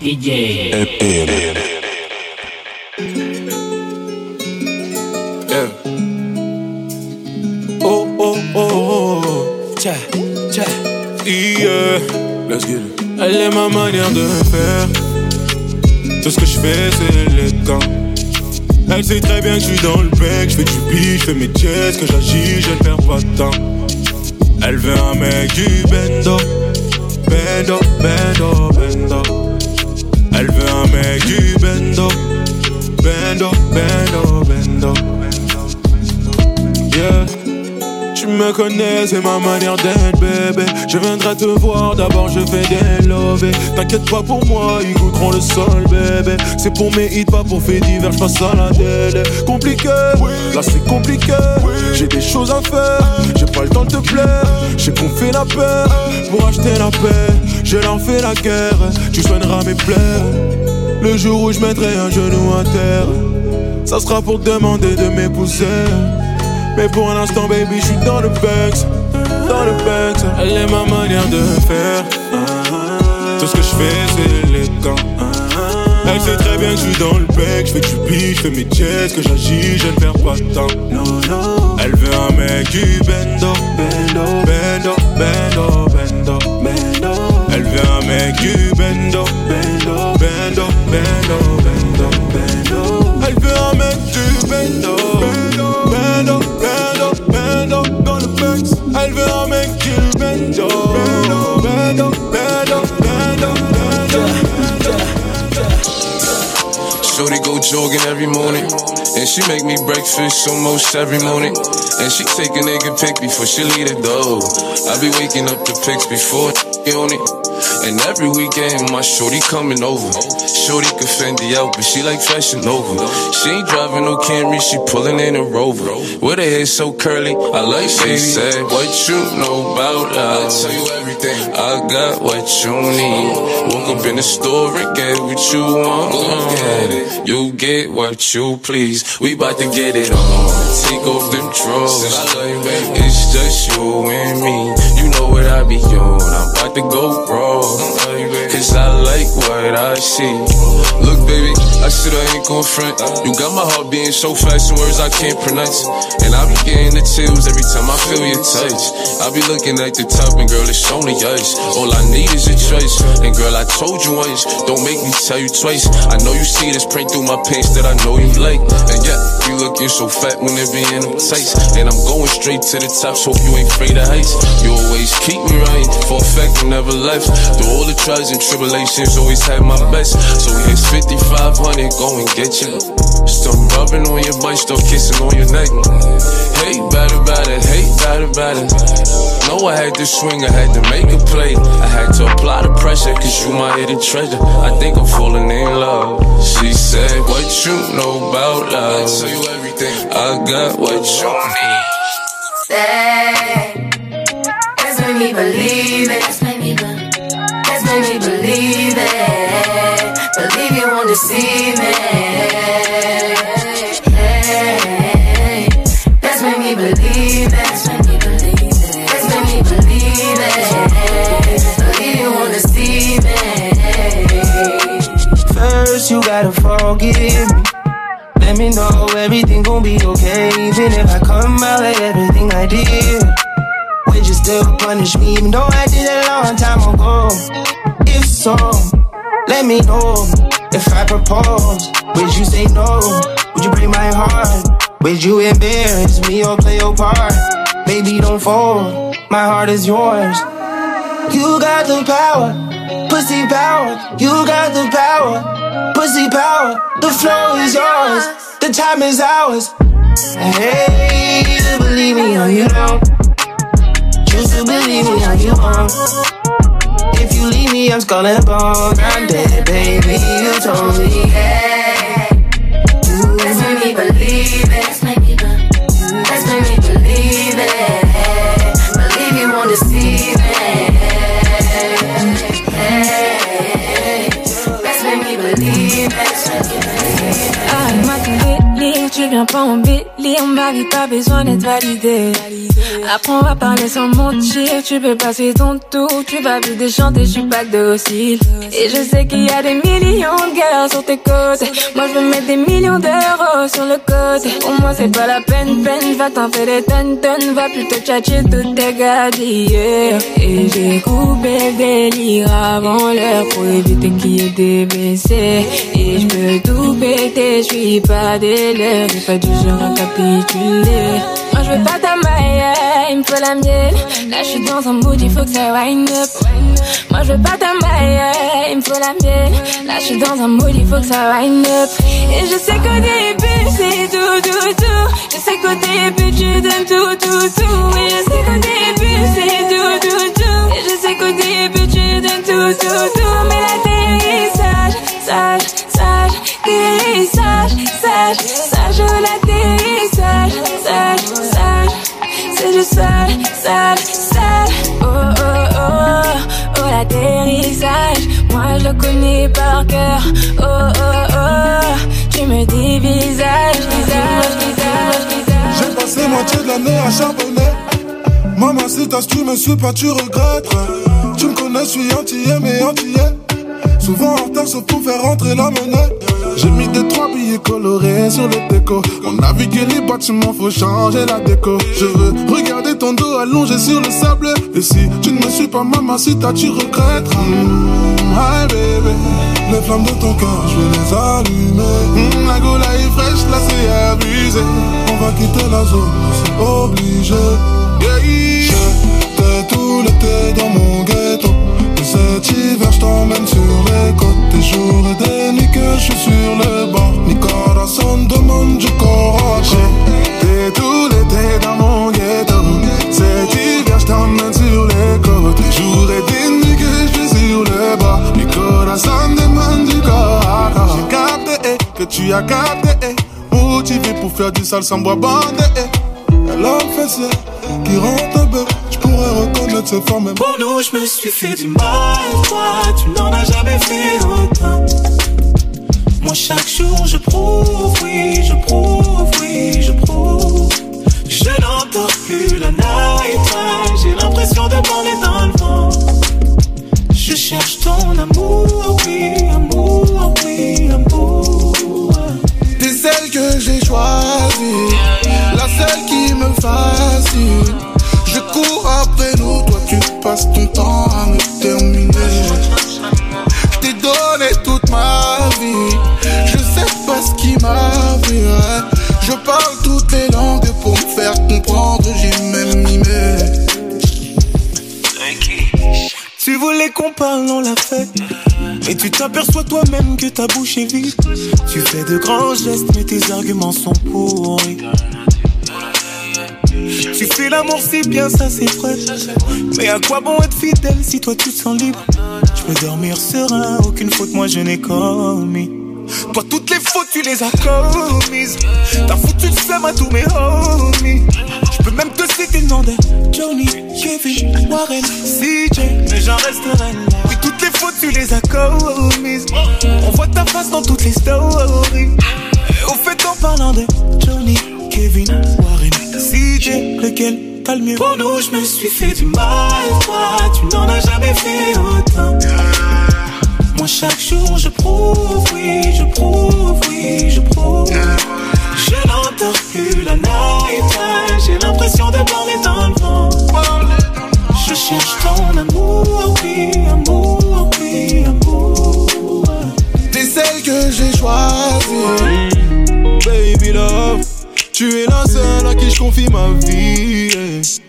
DJ. Yeah. Oh, oh, oh, oh. Tcha, tcha. Yeah. Let's get it. Elle est ma manière de faire. Tout ce que je fais, c'est le temps. Elle sait très bien que je suis dans le bec. Je fais du beat, je fais mes jets, que j'agis, je ne perds pas de temps. Elle veut un mec du bendo. Bendo, bendo, bendo. Elle veut un mec du bendo. Bendo, bendo, bendo. Yeah. Tu me connais, c'est ma manière d'être bébé. Je viendrai te voir, d'abord je fais des lovés. T'inquiète pas pour moi, ils goûteront le sol bébé. C'est pour mes hits, pas pour faits divers, passe à la télé. Compliqué, là c'est compliqué. J'ai des choses à faire, j'ai pas le temps de te plaire. J'ai qu'on fait la paix, pour acheter la paix. Je leur fais la guerre, tu soigneras mes plaies. Le jour où je mettrai un genou à terre Ça sera pour te demander de m'épouser mais pour l'instant, baby, je suis dans le Banks. Dans le Banks. Elle est ma manière de faire. Tout ce que je fais, c'est élégant. Elle sait très bien que je suis dans le bec. Je fais du beat, je fais mes jets, que j'agis, je ne perds pas de temps. Non, non. Elle veut un mec du bendo. Bendo, bendo, bendo, bendo. Elle veut un mec du bendo. Bendo, bendo, bendo, bendo, bendo. Elle veut un mec du. Bendo, go jogging every morning. And she make me breakfast almost every morning. And she take a nigga pic before she leave the door. I be waking up the pics before on it. And every weekend my shorty coming over. Shorty can Fendi out, but she like fashion over. She ain't driving no Camry, she pulling in a Rover. With her hair so curly, I like she said, What you know about love? I everything. I got what you need. Woke up in the store and get what you want. It. You get what you please. We bout to get it on. Take off them drawers. It's just you and me. You know what I be on. I'm about to go wrong. Cause I like what I see. Look, baby, I said I ain't gon' front. You got my heart beating so fast in words I can't pronounce. And I be getting the chills every time I feel your touch. I be looking at the top, and girl, it's only us. All I need is a choice. And girl, I told you once, don't make me tell you twice. I know you see this print through my pants that I know you like. And yeah, you looking so fat when it be in them tights. And I'm going straight to the top, so hope you ain't afraid of heights. You always keep me right, for a fact you never left. Through all the trials and tribulations, always had my best. So here's 5500, go and get you. Still rubbing on your butt, still kissing on your neck. Hate bad about it, hate bad about it. Know I had to swing, I had to make a play. I had to apply the pressure, cause you my hidden treasure. I think I'm falling in love. She said, What you know about love? I tell you everything. I got what you need. Say, that's made me believe it. That's made me believe it. Believe you won't deceive me. Know everything gon' be okay. Even if I come out like everything I did. Would you still punish me even though I did it a long time ago? If so, let me know. If I propose, would you say no? Would you break my heart? Would you embarrass me or play your part? Baby, don't fold. My heart is yours. You got the power, pussy power. You got the power, pussy power. The flow is yours, the time is ours. Hey, you believe me or you don't. Choose to believe me or you won't. If you leave me, I'm skull and bones. I'm dead, baby. You told me. Hey, that's made me believe it. Trigger på en Billy dans ma vie, pas besoin d'être validé. Apprends à parler sans mentir, tu peux passer ton tour, tu vas vite chanter, je suis pas docile. Et je sais qu'il y a des millions de gars sur tes côtes. Moi je veux mettre des millions d'euros sur le côté. Pour moi c'est pas la peine, peine, va t'en faire des tonnes, tonnes, va plutôt tchatcher toutes tes gars d'hier. Et j'ai coupé le délire avant l'heure pour éviter qu'il y ait des. Et je peux tout péter, je suis pas des leurs, j'ai pas du genre à capituler. Je veux pas ta maille, il me faut la mienne. Là je suis dans un mood, il faut que ça wind up. Moi je veux pas ta maille, il me faut la mienne. Là je suis dans un mood, il faut que ça wind up. Et je sais qu'au début c'est tout, tout, tout. Je sais qu'au début tu donnes tout, tout, tout. Et je sais qu'au début c'est tout, tout, tout. Et je sais qu'au début tu donnes tout, tout, tout. Mais l'atterrissage, sage, sage, atterrissage, sage, sage, l'atterrissage, Du sale, sale, sale. Oh, oh, oh, oh, l'atterrissage. Moi je le connais par cœur. Oh, oh, oh, tu me dis visage, visage, visage, visage. J'ai passé moitié de l'année à charbonner. Maman, si t'as tu me suis pas, tu regrettes. Tu me connais, je suis antillais, mais antillais. Souvent en retard, sauf pour faire rentrer la monnaie. J'ai mis des trois billets colorés sur le déco. On que les bâtiments, faut changer la déco. Je veux regarder ton dos allongé sur le sable. Et si tu ne me suis pas, maman, si t'as, tu regrettes. Mmh, hi baby, les flammes de ton cœur, je vais les allumer. Mmh, la gola est fraîche, là c'est abusé. On va quitter la zone, c'est obligé. Yeah, J'étais tout l'été dans mon ghetto. Et cet hiver, je t'emmène sur les côtes. Des jours et des nuits que je suis sur le. Mi corazon demande du coraje. J'étais tout l'été dans mon ghetto. Cet hiver, je t'emmène sur les côtes. Des jours et des nuits que je suis sur le. Mi corazon demande du coraje. J'ai capté eh, que tu as capté. eh. Motivé pour faire du sale sans bois bandé. eh. L'homme fessé qui rentre bête. Pour nous, je me suis fait du mal. Toi, tu n'en as jamais fait autant. Moi, chaque jour, je prouve, oui, je prouve, oui, je prouve. Je n'entends plus la night. J'ai l'impression de voler dans le vent. Je cherche ton amour, oui, amour, oui, amour. T'es celle que j'ai choisie, la seule qui me fascine. Je cours après nous, toi tu passes ton temps à me terminer. Je t'ai donné toute ma vie, je sais pas ce qui m'arrive. Je parle toutes les langues pour me faire comprendre, j'ai même mimé. Tu voulais qu'on parle, on l'a fait. Mais tu t'aperçois toi-même que ta bouche est vide. Tu fais de grands gestes, mais tes arguments sont pourris. Tu fais l'amour si bien, ça c'est vrai. Mais à quoi bon être fidèle si toi tu te sens libre? Je peux dormir serein, aucune faute moi je n'ai commis. Toi toutes les fautes tu les as commises. T'as foutu le seum à tous mes homies. Je peux même te citer le nom de Johnny, Kevin, Warren, CJ, mais j'en resterai là. Oui, toutes les fautes tu les as commises. On voit ta face dans toutes les stories. Et au fait en parlant de Johnny, Kevin, Warren, CJ, lequel t'as le mieux? Pour nous, je me suis fait du mal. Toi, tu n'en as jamais fait autant. Moi, chaque jour, je prouve, oui, je prouve, oui, je prouve. Je n'entends plus la night. J'ai l'impression de parler dans le vent. Je cherche ton amour, oui, amour, oui, amour. T'es celle que j'ai choisie. Baby love, tu es la seule je confie ma vie.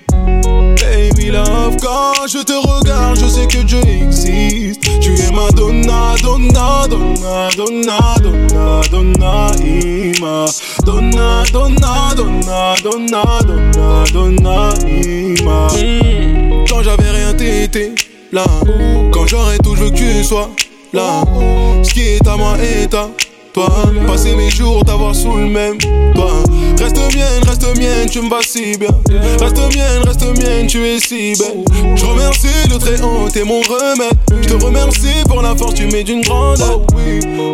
Baby love, quand je te regarde, je sais que Dieu existe. Tu es ma donna, donna, donna, donna, donna, donna, ima. Donna, donna, donna, donna, donna, donna, ima. Mm. Quand j'avais rien, t'étais là. Quand j'aurai tout, je veux que tu sois là. Ce qui est à moi est à Passer mes jours, t'avoir sous le même toi. Reste mienne, reste mienne, tu me vas si bien. Reste mienne, reste mienne, tu es si belle. Je remercie le très haut, t'es mon remède. Je te remercie pour la force, tu mets d'une grande.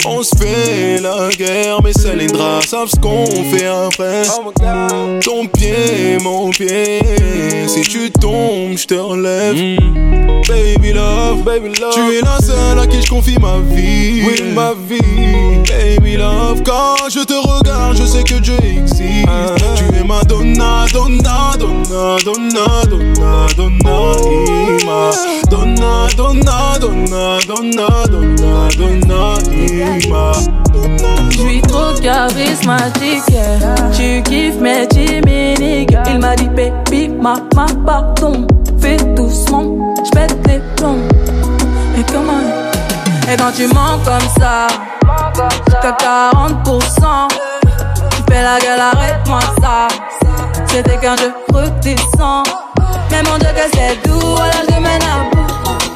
On se fait la guerre, mais seuls les draps savent ce qu'on fait après. Ton pied, mon pied, si tu tombes, je te relève. Baby love, baby love, tu es la seule à qui je confie ma vie. Oui, ma vie, baby love. Quand je te regarde, je sais que Dieu existe. Tu es ma donna, donna, donna, donna, donna, donna. Donna, donna, donna, donna, donna, donna. Je suis trop charismatique, yeah. tu kiffes mes chimiques. Il m'a dit, baby, ma, ma, pardon, fais doucement, j'pète les plombs. Et comment Et quand tu mens comme ça, jusqu'à 40%, tu fais la gueule, arrête-moi ça. C'était quand je redescends. Mais mon Dieu que c'est doux, alors je mène à bout.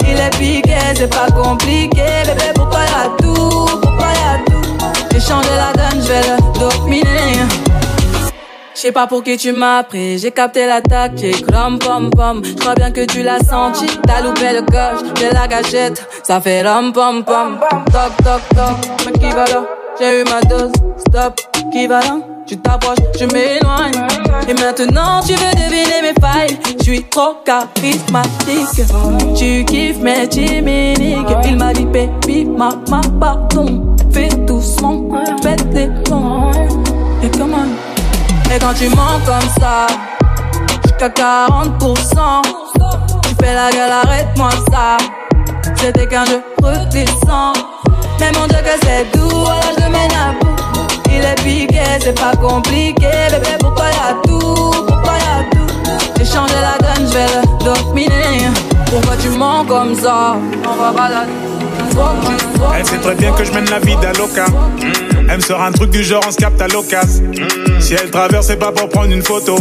Il est piqué, c'est pas compliqué, bébé, pourquoi y'a tout, pourquoi y'a tout? J'ai changé la donne, je vais le dominer. Je sais pas pour qui tu m'as pris, j'ai capté l'attaque, j'ai crom pom pom. Je crois bien que tu l'as senti, t'as loupé le coche, j'ai la gâchette, ça fait rom pom pom. Toc toc toc, qui va là? J'ai eu ma dose, stop, qui va là? Tu t'approches, je m'éloigne. Et maintenant tu veux deviner mes failles, je suis trop charismatique. Tu kiffes mes chimiques, il m'a dit baby, ma, pardon. Fais doucement, pète les plombs. Et comment et quand tu mens comme ça, jusqu'à 40%, tu fais la gueule, arrête-moi ça. C'était quand je redescends. Mais mon Dieu que c'est doux, alors je mène à bout. C'est pas compliqué, bébé, pourquoi y'a tout, pourquoi y'a tout? J'ai changé la donne, je vais le dominer. Pourquoi tu mens comme ça On va balader. Elle sait très bien que je mène la vie d'Aloca. Elle me sort un truc du genre on se capte à l'occasion. Si elle traverse, c'est pas pour prendre une photo.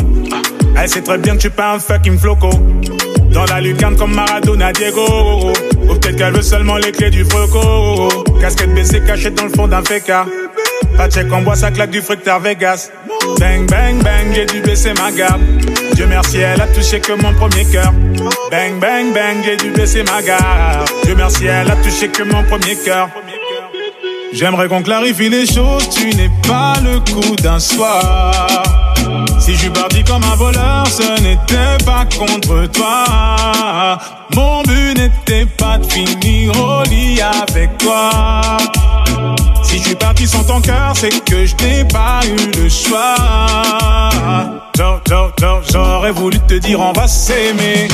Elle sait très bien que je suis pas un fucking floco. Dans la lucarne comme Maradona Diego. Ou peut-être qu'elle veut seulement les clés du froco. Casquette baissée cachée dans le fond d'un féca. De chèque en bois, ça claque du fructeur Vegas. Bang, bang, bang, j'ai dû baisser ma gamme. Dieu merci, elle a touché que mon premier cœur. Bang, bang, bang, j'ai dû baisser ma gamme. Dieu merci, elle a touché que mon premier cœur. J'aimerais qu'on clarifie les choses, tu n'es pas le coup d'un soir. Si je suis parti comme un voleur, ce n'était pas contre toi. Mon but n'était pas de finir au lit avec toi. Si je suis parti sans ton cœur, c'est que je n'ai pas eu le choix. J'aurais voulu te dire on va s'aimer.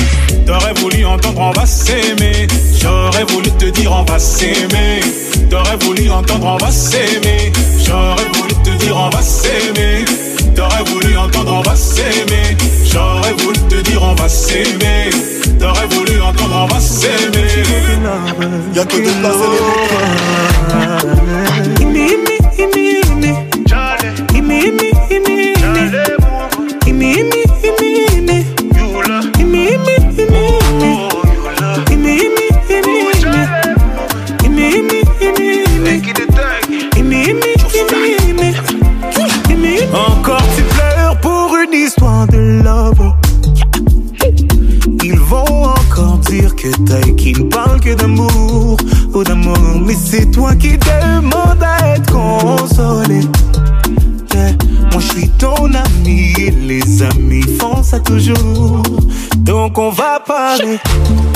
T'aurais voulu entendre on va s'aimer. J'aurais voulu te dire on va s'aimer. T'aurais voulu entendre on va s'aimer. J'aurais voulu te dire on va s'aimer. T'aurais voulu entendre on va s'aimer. J'aurais voulu te dire on va s'aimer. T'aurais voulu entendre on va s'aimer. Y'a que de place Encore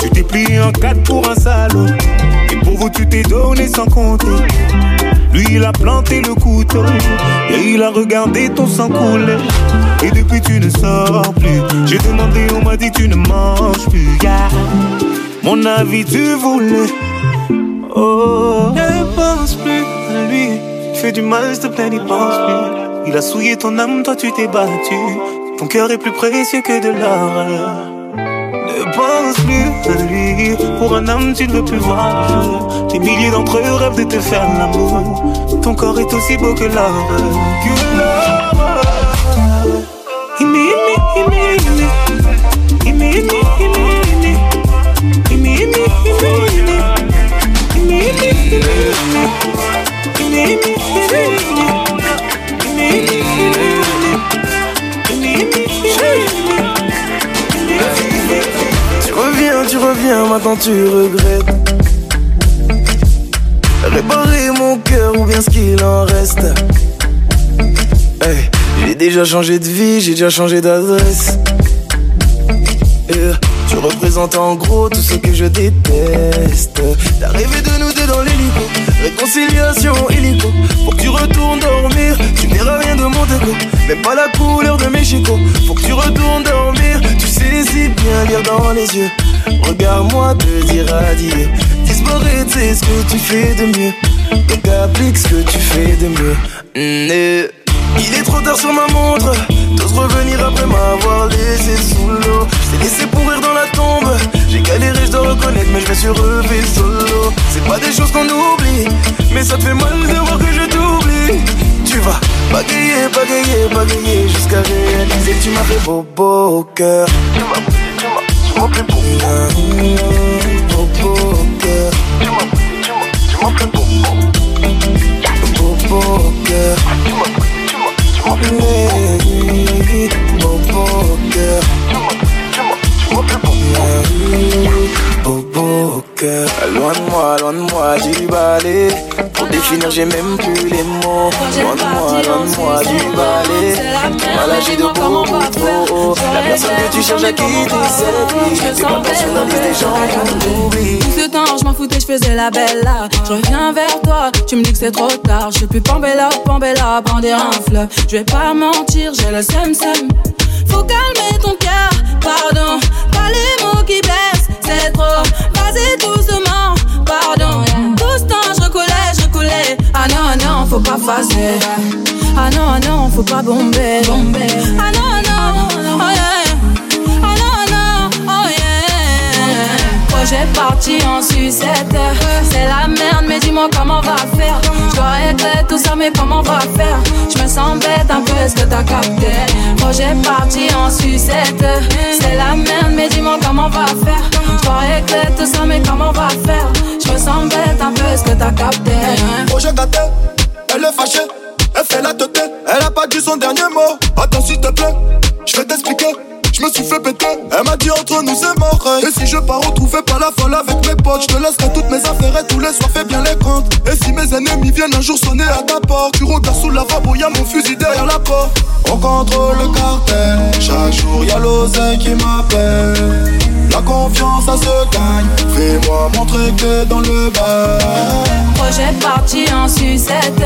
Tu t'es plié en quatre pour un salaud. Et pour vous tu t'es donné sans compter. Lui il a planté le couteau et il a regardé ton sang couler. Et depuis tu ne sors plus. J'ai demandé, on m'a dit tu ne manges plus. Mon avis tu voulais. Oh, ne pense plus à lui. Fais du mal, s'il te plaît, n'y pense plus. Il a souillé ton âme, toi tu t'es battu. Ton cœur est plus précieux que de l'or. Ne pense plus à lui. Pour un homme, tu ne veux plus voir le. Des milliers d'entre eux rêvent de te faire l'amour. Ton corps est aussi beau que l'or. Maintenant tu regrettes. Réparer mon cœur ou bien ce qu'il en reste. Hey, j'ai déjà changé de vie, j'ai déjà changé d'adresse. Tu représentes en gros tout ce que je déteste. T'as rêvé de nous deux dans l'hélico, réconciliation illico. Faut que tu retournes dormir, tu verras rien de mon déco. Même pas la couleur de mes chicots. Faut que tu retournes dormir, bien lire dans les yeux. Regarde-moi te dire adieu. Disparaître, c'est ce que tu fais de mieux. Donc applique ce que tu fais de mieux. Mm, il est trop tard sur ma montre. T'oses revenir après m'avoir laissé sous l'eau. J't'ai laissé pourrir dans la tombe. J'ai galéré, je dois reconnaître, mais je me suis refait solo. C'est pas des choses qu'on oublie, mais ça te fait mal de voir que je t'oublie. Tu vas bagayer, bagayer, bagayer jusqu'à réaliser que tu m'as fait beau, beau au cœur. Loin de moi, loin de moi du balai définir j'ai même plus les mots. Loin de moi, loin de moi du balai Mal agi de beaucoup La personne que tu cherches à quitter c'est T'es pas personnaliste des gens qui Tout ce temps je m'en foutais je faisais la belle. Là Je reviens vers toi, tu me dis que c'est trop tard. Je suis plus pambella, pambella, brandir un fleuve. Je vais pas mentir, j'ai le seum seum. Faut calmer ton cœur, pardon. Pas les mots qui blessent, c'est trop. Vas-y doucement, pardon faut pas passer Ah non, non, faut pas bomber. Ah non, non, oh yeah. Ah non, non, oh yeah. Projet parti en sucette. C'est la merde, mais dis-moi comment on va faire. Je dois tout ça, mais comment on va faire? Je me sens bête un peu, est-ce que t'as capté? Projet parti en sucette. C'est la merde, mais dis-moi comment on va faire. Je dois tout ça, mais comment on va faire? Je me sens bête un peu, est-ce que t'as capté? Projet gâté, elle est fâchée, elle fait la tête, elle a pas dit son dernier mot. Attends s'il te plaît, je vais t'expliquer. Je me suis fait péter, elle m'a dit entre nous c'est mort. Et si je pars retrouver pas la folle avec mes potes, je te laisserai toutes mes affaires et tous les soirs fais bien les comptes. Et si mes ennemis viennent un jour sonner à ta porte, tu regardes sous la lavabo, y'a mon fusil derrière la porte. On contrôle le cartel, chaque jour y'a l'oseille qui m'appelle. La confiance ça se gagne, fais-moi montrer que dans le bar. Projet parti en sucette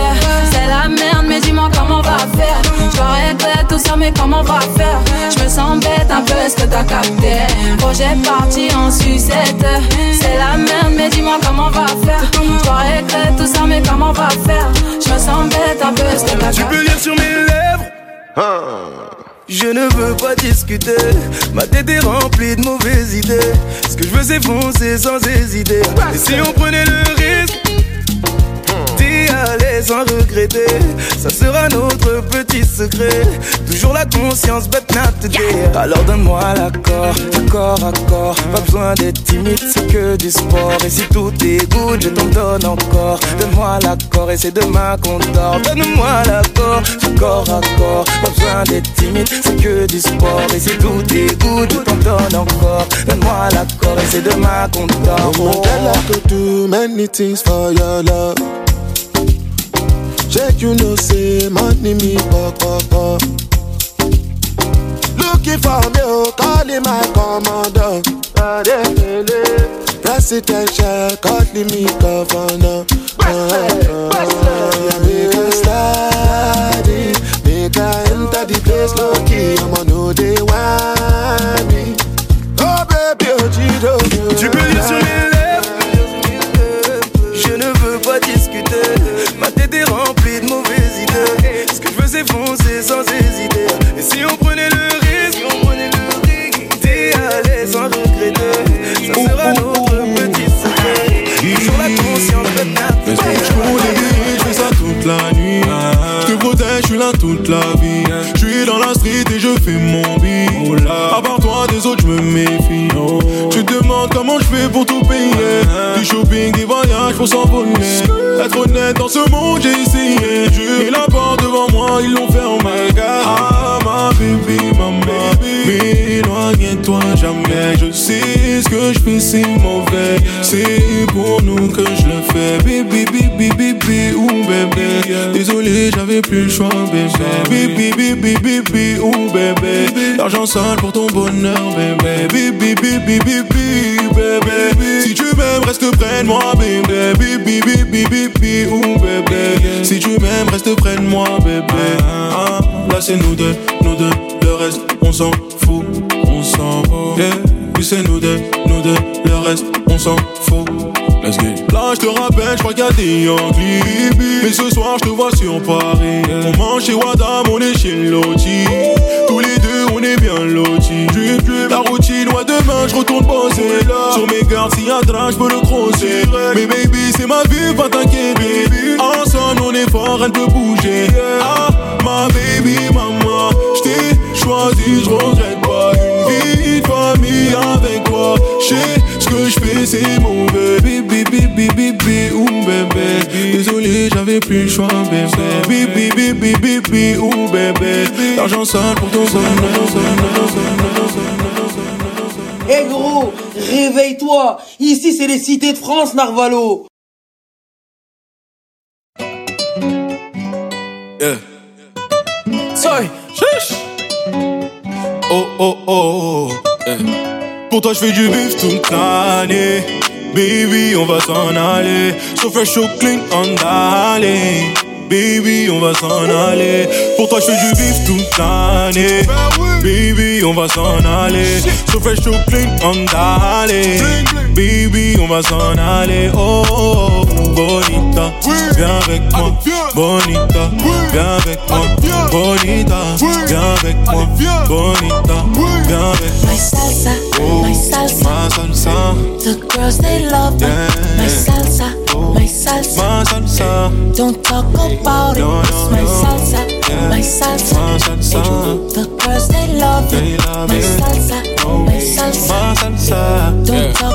C'est la merde mais dis-moi comment on va faire Je régler tout ça mais comment on va faire? Je me sens bête un peu est-ce que t'as capté? Projet parti en sucette. C'est la merde mais dis-moi comment on va faire. Je régler tout ça mais comment on va faire? Je me sens bête un peu est-ce que t'as Tu peux capté? lire sur mes lèvres? Je ne veux pas discuter. Ma tête est remplie de mauvaises idées. Ce que je veux c'est foncer sans hésiter. Et si on prenait le risque? D'y aller sans regretter. Ça sera notre petit secret. Toujours la conscience bête not today Alors donne-moi l'accord à corps. Pas besoin d'être timide c'est que du sport. Et si tout est good je t'en donne encore. Donne-moi l'accord et c'est demain qu'on dort Donne-moi l'accord à corps. Pas besoin d'être timide c'est que du sport. Et si tout est good je t'en donne encore. Donne-moi l'accord et c'est demain qu'on dort Oh, girl, I could do many things for your love. Check you know say money me pop pop pop. Looking for me, oh, calling my commander. Presidential, calling me governor. Uh, make a make a enter the place low key. I'ma know they want me. Oh baby, oh Gido, Tu peux lire sur mes lèvres Je ne veux pas discuter s'effoncer sans hésiter. Et si on prenait le risque, on prenait le risque d'y sans regretter, ça oh, sera oh, notre oh. petit secret. Toujours la conscience de ta Je fais ça toute la nuit. Je te protège, je suis là toute la vie. Je suis dans la street et je fais mon beat. À part toi, des autres, je me méfie. Tu te demandes comment je fais pour tout payer. Du shopping, des voyages pour s'envoler. Être honnête dans ce monde, j'ai essayé dur. Et la porte devant moi, ils l'ont fait fermée. Ah, ma baby, maman. Mais éloigne-toi jamais. Je sais ce que je fais, c'est mauvais. C'est pour nous que je le fais. Baby, baby, baby, ou bébé. Désolé, j'avais plus le choix, bébé. Baby, baby, baby, ou bébé. L'argent sale pour ton bonheur, bébé. Baby, baby, baby, baby. Si tu m'aimes, reste près de moi, bébé. Bibi, bibi, bibi, ou bébé. Si tu m'aimes, reste près de moi, bébé. Ah, là, c'est nous deux, nous deux. Le reste, on s'en fout, on s'en fout. Yeah. C'est nous deux, nous deux. Le reste, on s'en fout. Là, je te rappelle, je crois qu'il y a des Yankees. Mais ce soir, je te vois sur Paris. On mange chez Wadam, on est chez Loti. Tous les deux, on est bien lotis. La routine, ouais, demain, je retourne bosser. Sur mes gardes, s'il y a je peux le crosser. Mais baby, c'est ma vie, pas t'inquiéter. Ensemble, on est fort, elle peut bouger. Ah, ma baby, maman, je t'ai choisi, je regrette pas. Une vie de famille avec toi. Je ce que je fais, c'est mauvais. Bibi, bibi, bibi, ou bébé. Désolé, j'avais plus le choix, bébé. Bibi, bibi, bibi, ou bébé. L'argent sale pour ton Eh gros, réveille-toi Ici c'est les cités de France, Narvalo Yeah. Oh oh oh. Yeah. Pour toi, je fais du bif toute l'année. Baby, on va s'en aller. So fresh, so clean, on d'aller. Baby, on va s'en aller. Pour toi, je fais du bif toute l'année. Baby, on va s'en aller. So fresh, so clean, on d'aller. Baby, on va s'en aller. Oh, oh, oh, bonita, viens avec moi. Bonita, viens avec moi. Bonita, viens avec moi. Bonita, viens avec moi. My salsa, Oh, my salsa. ma salsa, The girls they love. Yeah. My salsa, my salsa. ma salsa, Don't talk about it. No, no, It's my no. salsa, Yeah. my salsa. ma salsa, The girls they love They it. love My it. salsa, oh. my salsa. ma salsa. Don't talk about it.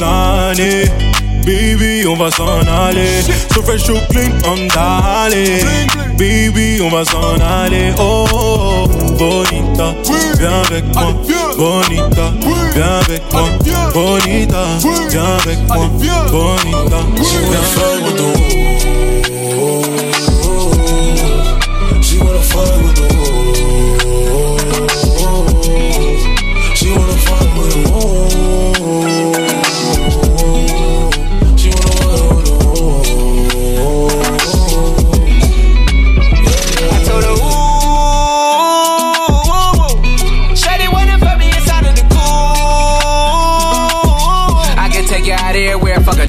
l'année. Baby, on va s'en aller. So fresh, so clean, on d'aller. Baby, on va s'en aller. Oh, oh, oh, bonita, viens avec moi. Bonita, viens avec moi. Bonita, viens avec moi. Bonita, viens avec moi.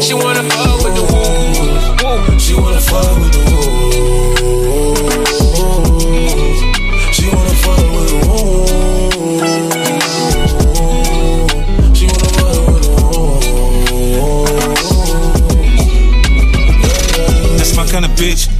She wanna fuck with the woo. woo. She wanna fuck with the woo. She wanna fuck with the woo. She wanna fuck with the That's my kind of bitch.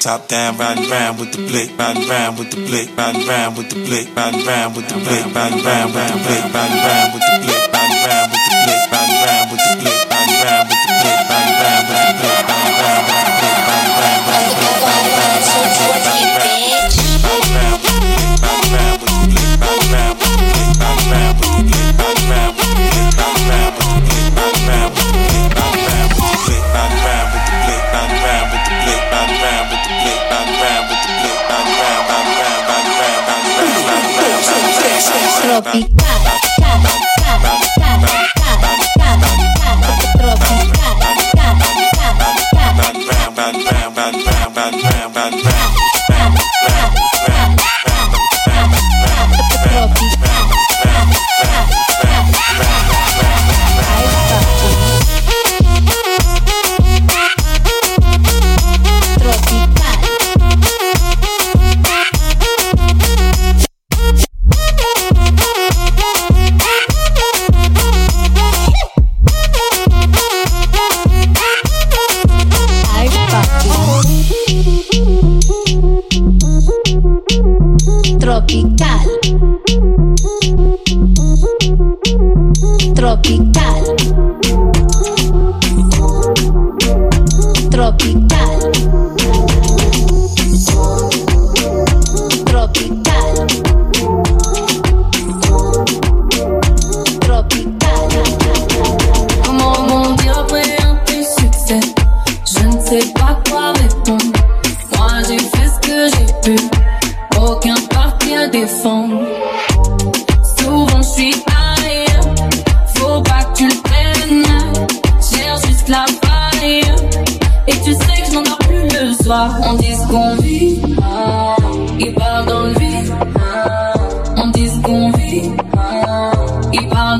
Top down, riding round with the blick, riding round with the blick, riding round with the blick, riding round with the blick, riding round with the blick, riding round with the blick, riding round with the blick, riding round with the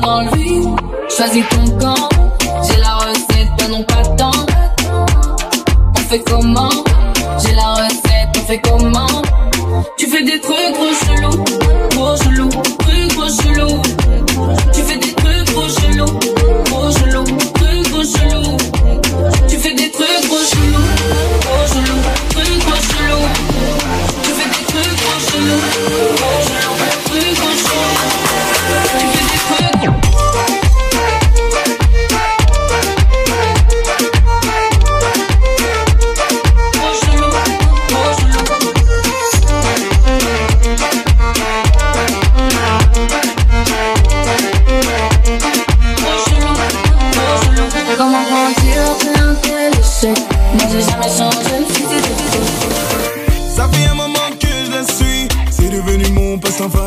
Choisis ton camp, j'ai la recette, toi non pas tant. On fait comment? J'ai la recette, on fait comment? Tu fais des trucs. instant.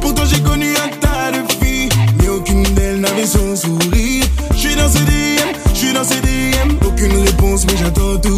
Pourtant j'ai connu un tas de filles, mais aucune d'elles n'avait son sourire. Je suis dans CDM, je suis dans CDM, aucune réponse mais j'attends tout.